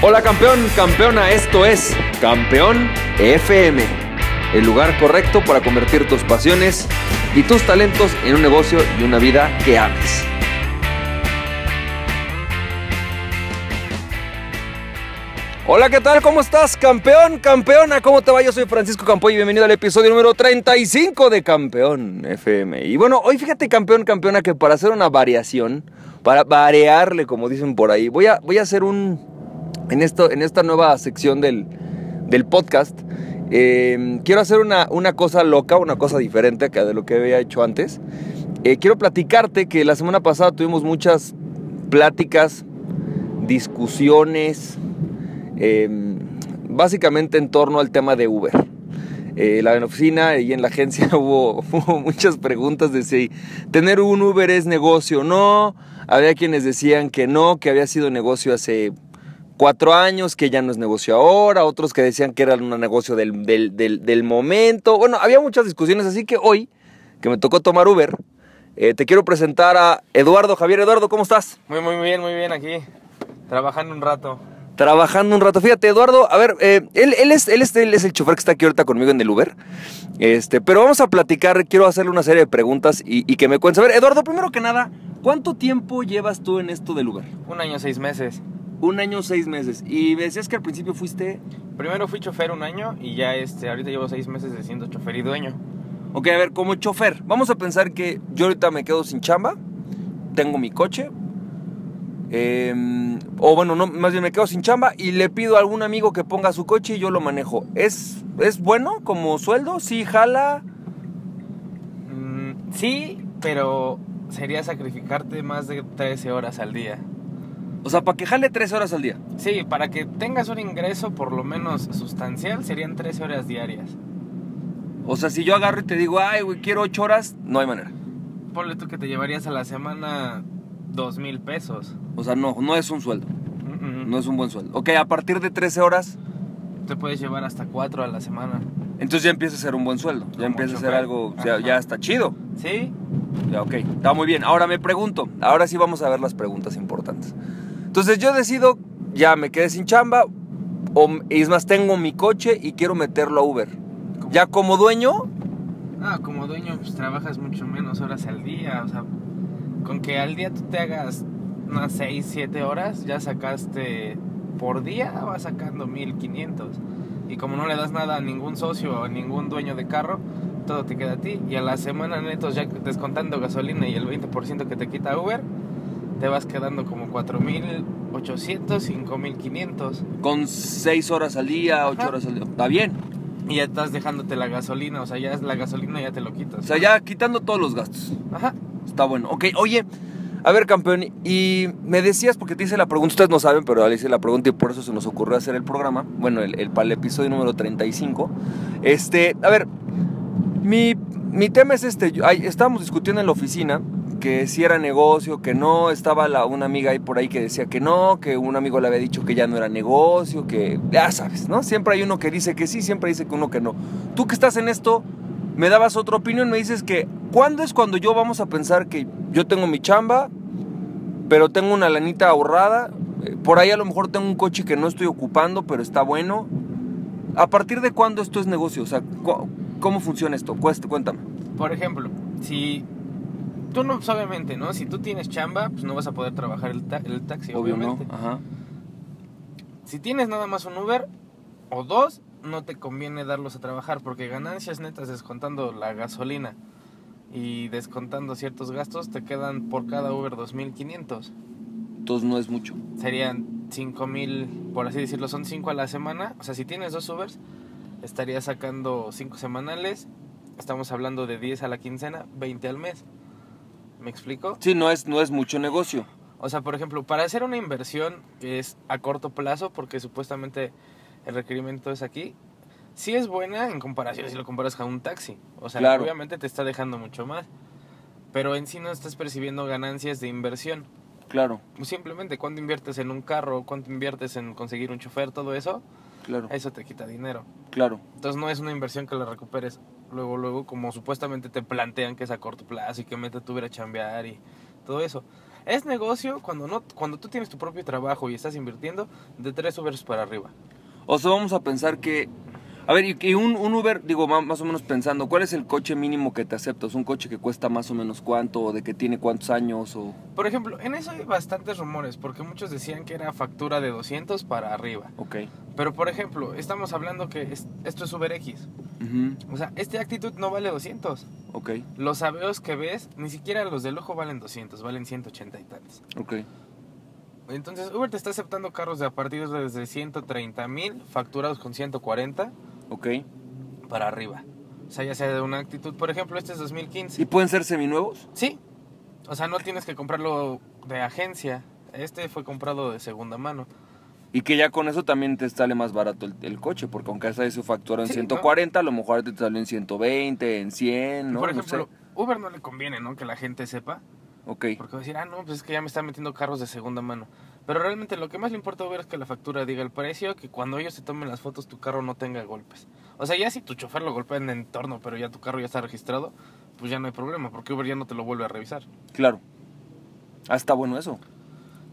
Hola campeón, campeona, esto es Campeón FM, el lugar correcto para convertir tus pasiones y tus talentos en un negocio y una vida que ames. Hola, ¿qué tal? ¿Cómo estás, campeón, campeona? ¿Cómo te va? Yo soy Francisco Campoy y bienvenido al episodio número 35 de Campeón FM. Y bueno, hoy fíjate, campeón, campeona, que para hacer una variación, para variarle, como dicen por ahí, voy a, voy a hacer un, en, esto, en esta nueva sección del, del podcast, eh, quiero hacer una, una, cosa loca, una cosa diferente que de lo que había hecho antes. Eh, quiero platicarte que la semana pasada tuvimos muchas pláticas, discusiones, eh, básicamente en torno al tema de Uber. Eh, la oficina y en la agencia hubo, hubo, muchas preguntas de si tener un Uber es negocio o no. Había quienes decían que no, que había sido negocio hace cuatro años, que ya no es negocio ahora, otros que decían que era un negocio del, del, del, del momento. Bueno, había muchas discusiones, así que hoy, que me tocó tomar Uber, eh, te quiero presentar a Eduardo. Javier, Eduardo, ¿cómo estás? Muy, muy bien, muy bien aquí, trabajando un rato. Trabajando un rato. Fíjate, Eduardo, a ver, eh, él, él, es, él, es, él es el chofer que está aquí ahorita conmigo en el Uber. Este, pero vamos a platicar, quiero hacerle una serie de preguntas y, y que me cuentes. A ver, Eduardo, primero que nada, ¿cuánto tiempo llevas tú en esto del Uber? Un año, seis meses. Un año, seis meses. Y me decías que al principio fuiste. Primero fui chofer un año y ya este, ahorita llevo seis meses de siendo chofer y dueño. Ok, a ver, como chofer, vamos a pensar que yo ahorita me quedo sin chamba, tengo mi coche, eh, o bueno, no, más bien me quedo sin chamba y le pido a algún amigo que ponga su coche y yo lo manejo. ¿Es, es bueno como sueldo? ¿Sí jala? Mm, sí, pero sería sacrificarte más de 13 horas al día. O sea, para que jale 13 horas al día. Sí, para que tengas un ingreso por lo menos sustancial serían 13 horas diarias. O sea, si yo agarro y te digo, ay, güey, quiero 8 horas, no hay manera. Ponle tú que te llevarías a la semana 2 mil pesos. O sea, no, no es un sueldo. No es un buen sueldo. Ok, a partir de 13 horas, Te puedes llevar hasta 4 a la semana. entonces ya empieza a ser un buen sueldo. Ya Como empieza a ser algo, o sea, ya está chido. ¿Sí? Ya, ok, está muy bien. Ahora me pregunto, ahora sí vamos a ver las preguntas importantes. Entonces yo decido, ya me quedé sin chamba, o es más, tengo mi coche y quiero meterlo a Uber. Ya como dueño, Ah, como dueño, pues trabajas mucho menos horas al día. O sea, con que al día tú te hagas unas 6, 7 horas, ya sacaste por día, vas sacando 1500. Y como no le das nada a ningún socio o a ningún dueño de carro, todo te queda a ti. Y a la semana netos, ya descontando gasolina y el 20% que te quita Uber, te vas quedando como 4800, 5500. con 6 horas al día, 8 Ajá. horas al día, está bien. Y ya estás dejándote la gasolina, o sea, ya es la gasolina ya te lo quitas. O sea, ya quitando todos los gastos. Ajá. Está bueno. Ok, oye, a ver, campeón, y me decías, porque te hice la pregunta, ustedes no saben, pero le hice la pregunta y por eso se nos ocurrió hacer el programa, bueno, el, el, para el episodio número 35. Este, a ver, mi, mi tema es este, yo- ay, estábamos discutiendo en la oficina que si era negocio, que no, estaba la, una amiga ahí por ahí que decía que no, que un amigo le había dicho que ya no era negocio, que ya sabes, ¿no? Siempre hay uno que dice que sí, siempre dice que uno que no. Tú que estás en esto, me dabas otra opinión, me dices que, ¿cuándo es cuando yo vamos a pensar que yo tengo mi chamba, pero tengo una lanita ahorrada? eh, Por ahí a lo mejor tengo un coche que no estoy ocupando, pero está bueno. ¿A partir de cuándo esto es negocio? O sea, ¿cómo funciona esto? Cuéntame. Por ejemplo, si tú no, pues, obviamente, ¿no? Si tú tienes chamba, pues no vas a poder trabajar el, ta- el taxi, Obvio, ¿no? obviamente. Ajá. Si tienes nada más un Uber o dos, no te conviene darlos a trabajar porque ganancias netas descontando la gasolina y descontando ciertos gastos te quedan por cada Uber 2.500. Entonces no es mucho. Serían 5.000, por así decirlo, son 5 a la semana. O sea, si tienes dos Ubers, estarías sacando 5 semanales. Estamos hablando de 10 a la quincena, 20 al mes. ¿Me explico? Sí, no es, no es mucho negocio. O sea, por ejemplo, para hacer una inversión que es a corto plazo, porque supuestamente el requerimiento es aquí, sí es buena en comparación si lo comparas con un taxi. O sea, Claro. obviamente te está dejando mucho más. Pero en sí no estás percibiendo ganancias de inversión. Claro, Simplemente cuando inviertes en un carro, cuánto inviertes en conseguir un chofer, todo eso, claro, eso te quita dinero. claro. Entonces no es una inversión que la recuperes luego, luego, como supuestamente te plantean que es a corto plazo y que mete tu a chambear y todo eso. Es negocio cuando no cuando tú tienes tu propio trabajo y estás invirtiendo de tres Ubers para arriba. O sea, vamos a pensar que... A ver, y, y un, un Uber, digo, más o menos pensando, ¿cuál es el coche mínimo que te aceptas? ¿Un coche que cuesta más o menos cuánto? ¿O de que tiene cuántos años? O... Por ejemplo, en eso hay bastantes rumores porque muchos decían que era factura de 200 para arriba. Ok. Pero por ejemplo, estamos hablando que es- esto es UberX. Ujú, O sea, este actitud no vale 200. Ok, Los aveos que ves, ni siquiera los de lujo valen 200, valen 180 y tantos. ok. Entonces, Uber te está aceptando carros de a partir de desde 130 mil, facturados con 140 Ok. para arriba. O sea, ya sea de una actitud, por ejemplo, este es 2015. ¿Y pueden ser seminuevos? Sí. O sea, no tienes que comprarlo de agencia. Este fue comprado de segunda mano. Y que ya con eso también te sale más barato el, el coche, porque aunque esa su factura en Sí, 140, a lo mejor te sale en 120, en 100, ¿no? por No ejemplo, sé. Uber no le conviene, ¿no? Que la gente sepa. Ok, Porque va a decir, ah, no, pues es que ya me están metiendo carros de segunda mano. Pero realmente lo que más le importa a Uber es que la factura diga el precio, que cuando ellos te tomen las fotos tu carro no tenga golpes. O sea, ya si tu chofer lo golpea en el entorno, pero ya tu carro ya está registrado, pues ya no hay problema, porque Uber ya no te lo vuelve a revisar. claro. Ah, está bueno eso.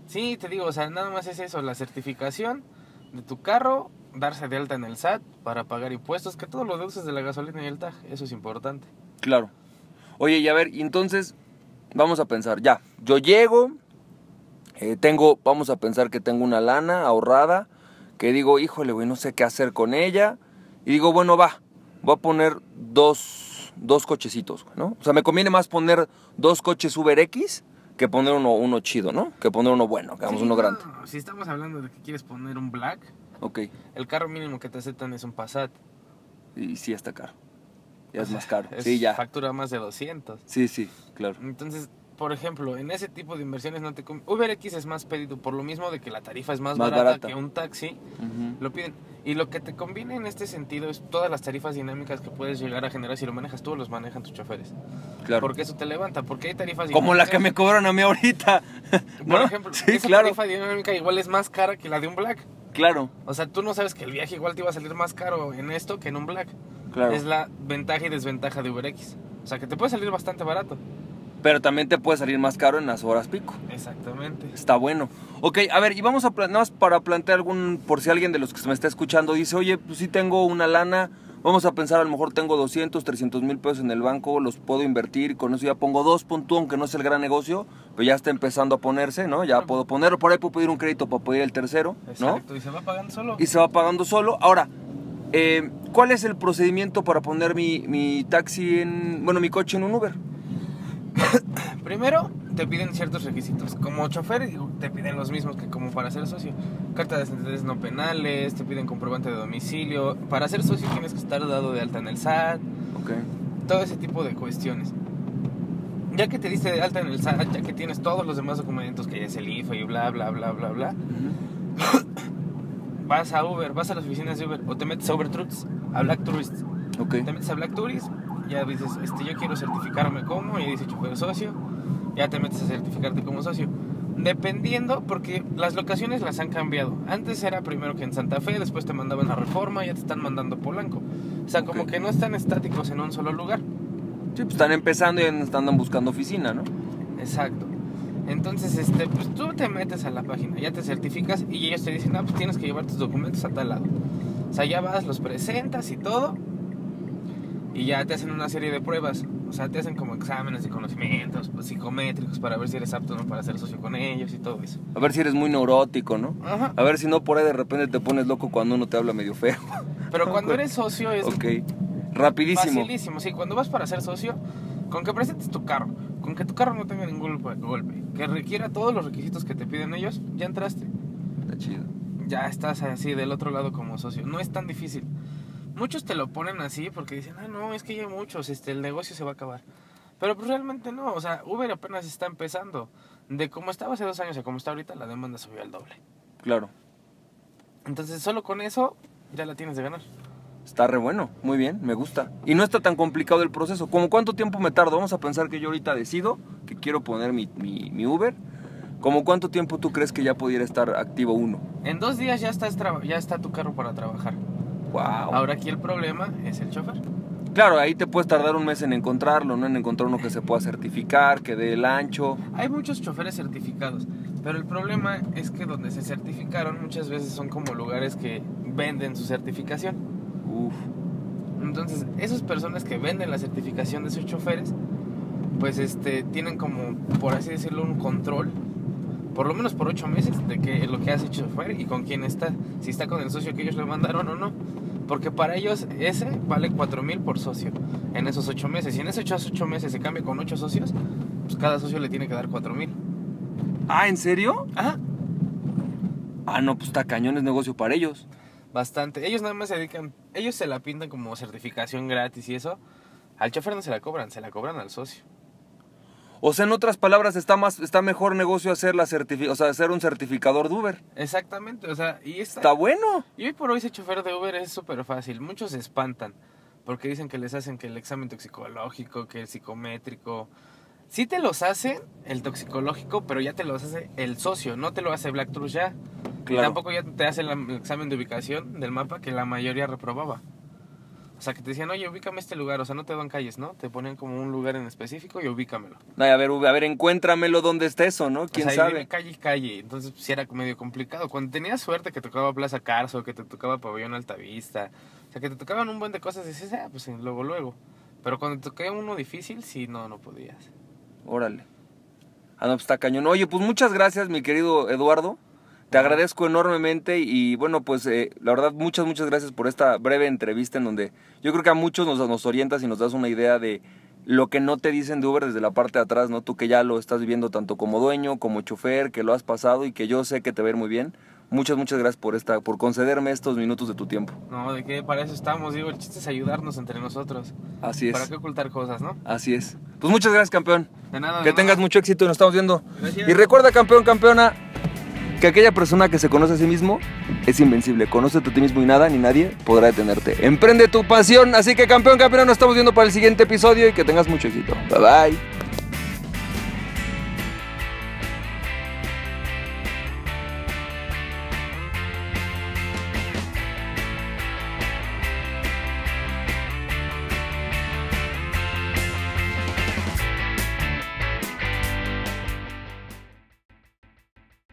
Sí, te digo, o sea, nada más es eso, la certificación de tu carro, darse de alta en el SAT para pagar impuestos, que todo lo deduces de la gasolina y el TAG, eso es importante. Claro. Oye, y a ver, entonces vamos a pensar, ya, yo llego, eh, tengo, vamos a pensar que tengo una lana ahorrada, que digo, híjole, güey, no sé qué hacer con ella, y digo, bueno, va, voy a poner dos, dos cochecitos, ¿no? O sea, me conviene más poner dos coches Uber X que poner uno, uno chido, ¿no? Que poner uno bueno, que hagamos Sí, uno no, grande. Si estamos hablando de que quieres poner un Black, Ok, el carro mínimo que te aceptan es un Passat. y sí está caro. Ya es O sea, más caro. es Sí, ya. Factura más de 200. Sí, sí, claro. Entonces, por ejemplo, en ese tipo de inversiones no te UberX es más pedido por lo mismo de que la tarifa es más, Más barata, barata. que un taxi. Lo piden. Y lo que te conviene en este sentido es todas las tarifas dinámicas que puedes llegar a generar. Si lo manejas tú, los manejan tus choferes. Claro. Porque eso te levanta. Porque hay tarifas Como la que me dinámicas- cobraron a mí ahorita. Por ¿no? ejemplo, sí, esa claro. tarifa dinámica igual es más cara que la de un Black. Claro, O sea, tú no sabes que el viaje igual te iba a salir más caro en esto que en un Black. claro. Es la ventaja y desventaja de UberX. O sea, que te puede salir bastante barato. Pero también te puede salir más caro en las horas pico. Exactamente. Está bueno. Ok, a ver, y vamos a nada más para plantear algún, por si alguien de los que se me está escuchando dice, oye, pues sí tengo una lana, vamos a pensar, a lo mejor tengo 200, 300 mil pesos en el banco, los puedo invertir, con eso ya pongo dos, pon tú, aunque no es el gran negocio, pero ya está empezando a ponerse, ¿no? Ya puedo ponerlo, por ahí puedo pedir un crédito para pedir el tercero, ¿no? Exacto. Y se va pagando solo. y se va pagando solo. Ahora, eh, ¿cuál es el procedimiento para poner mi, mi taxi en, bueno, mi coche en un Uber? Primero, te piden ciertos requisitos. Como chofer, te piden los mismos que como para ser socio. Carta de antecedentes no penales, te piden comprobante de domicilio. Para ser socio tienes que estar dado de alta en el SAT, Ok. todo ese tipo de cuestiones. Ya que te diste de alta en el SAT, ya que tienes todos los demás documentos, que es el IFE y bla, bla, bla, bla, bla, vas a Uber, vas a las oficinas de Uber o te metes a Uber Truths, a Black Tourist. Ok. Te metes a Black Tourist, ya dices, este, yo quiero certificarme como, y dice chofer socio, ya te metes a certificarte como socio. Dependiendo, porque las locaciones las han cambiado. Antes era primero que en Santa Fe, después te mandaban a Reforma, ya te están mandando Polanco. O sea, como Ok. que no están estáticos en un solo lugar. Sí, pues están empezando y andan buscando oficina, ¿no? Exacto. Entonces, este, pues tú te metes a la página, ya te certificas y ellos te dicen, ah, pues tienes que llevar tus documentos a tal lado. O sea, ya vas, los presentas y todo. Y ya te hacen una serie de pruebas. O sea, te hacen como exámenes de conocimientos pues, psicométricos para ver si eres apto no para ser socio con ellos y todo eso. A ver si eres muy neurótico, ¿no? Ajá. A ver si no por ahí de repente te pones loco cuando uno te habla medio feo. Pero cuando eres socio es Ok. Rapidísimo. facilísimo. Sí, cuando vas para ser socio, con que presentes tu carro, con que tu carro no tenga ningún golpe, que requiera todos los requisitos que te piden ellos, ya entraste. Está chido. ya estás así del otro lado como socio. No es tan difícil. Muchos te lo ponen así porque dicen, ah, no, es que ya hay muchos, este, el negocio se va a acabar. Pero pues realmente no, o sea, Uber apenas está empezando. De como estaba hace dos años a como está ahorita, la demanda subió al doble. Claro. Entonces, solo con eso ya la tienes de ganar. Está re bueno. Muy bien, me gusta. Y no está tan complicado el proceso. ¿Cómo cuánto tiempo me tardo? Vamos a pensar que yo ahorita decido que quiero poner mi, mi, mi Uber. ¿Cómo cuánto tiempo tú crees que ya pudiera estar activo uno? En dos días ya, estás ya está tu carro para trabajar. Wow. Ahora aquí el problema es el chofer. Claro, ahí te puedes tardar un mes en encontrarlo, ¿no? En encontrar uno que se pueda certificar, que dé el ancho. Hay muchos choferes certificados, pero el problema es que donde se certificaron muchas veces son como lugares que venden su certificación. Uf. Entonces, esas personas que venden la certificación de sus choferes, pues este, tienen como, por así decirlo, un control, por lo menos por ocho meses, de que lo que hace el chofer y con quién está, si está con el socio que ellos le mandaron o no. Porque para ellos ese vale cuatro mil por socio en esos ocho meses. Y en esos ocho meses se cambia con ocho socios, pues cada socio le tiene que dar cuatro mil. Ah, ¿en serio? Ajá. Ah, no, pues está cañón, es negocio para ellos. Bastante. Ellos nada más se dedican, ellos se la pintan como certificación gratis y eso. Al chofer no se la cobran, se la cobran al socio. O sea, en otras palabras, está más, está mejor negocio hacer la certifi o sea, hacer un certificador de Uber. Exactamente, o sea, y esta- Está bueno. Y hoy por hoy ser chofer de Uber es súper fácil. Muchos se espantan porque dicen que les hacen que el examen toxicológico, que el psicométrico. Sí te los hacen el toxicológico, pero ya te los hace el socio, no te lo hace Black Truth ya. Y Claro. tampoco ya te hace el examen de ubicación del mapa que la mayoría reprobaba. O sea, que te decían, oye, ubícame este lugar. O sea, no te dan calles, ¿no? Te ponen como un lugar en específico y ubícamelo. Ay, a ver, a ver, encuéntramelo donde está eso, ¿no? ¿Quién o sea, y sabe? calle y calle. Entonces, pues, sí era medio complicado. Cuando tenías suerte que tocaba Plaza Carso, que te tocaba Pabellón Altavista, o sea, que te tocaban un buen de cosas, dices, ah, pues luego, luego. Pero cuando te tocaba uno difícil, sí, no, no podías. Órale. Ah, no, pues está cañón. Oye, pues muchas gracias, mi querido Eduardo. Te agradezco enormemente y bueno, pues eh, la verdad muchas, muchas gracias por esta breve entrevista en donde yo creo que a muchos nos, nos orientas y nos das una idea de lo que no te dicen de Uber desde la parte de atrás, ¿no? Tú que ya lo estás viviendo tanto como dueño, como chofer, que lo has pasado y que yo sé que te va a ir muy bien. Muchas, muchas gracias por esta, por concederme estos minutos de tu tiempo. No, ¿de qué? Para eso estamos. Digo, el chiste es ayudarnos entre nosotros. Así ¿Para es. qué ocultar cosas, no? Así es. Pues muchas gracias, campeón. De nada. Que de tengas nada. mucho éxito y nos estamos viendo. Gracias. Y recuerda, campeón, campeona, que aquella persona que se conoce a sí mismo es invencible. Conócete a ti mismo y nada ni nadie podrá detenerte. Emprende tu pasión. Así que, campeón, campeona, nos estamos viendo para el siguiente episodio y que tengas mucho éxito. Bye bye.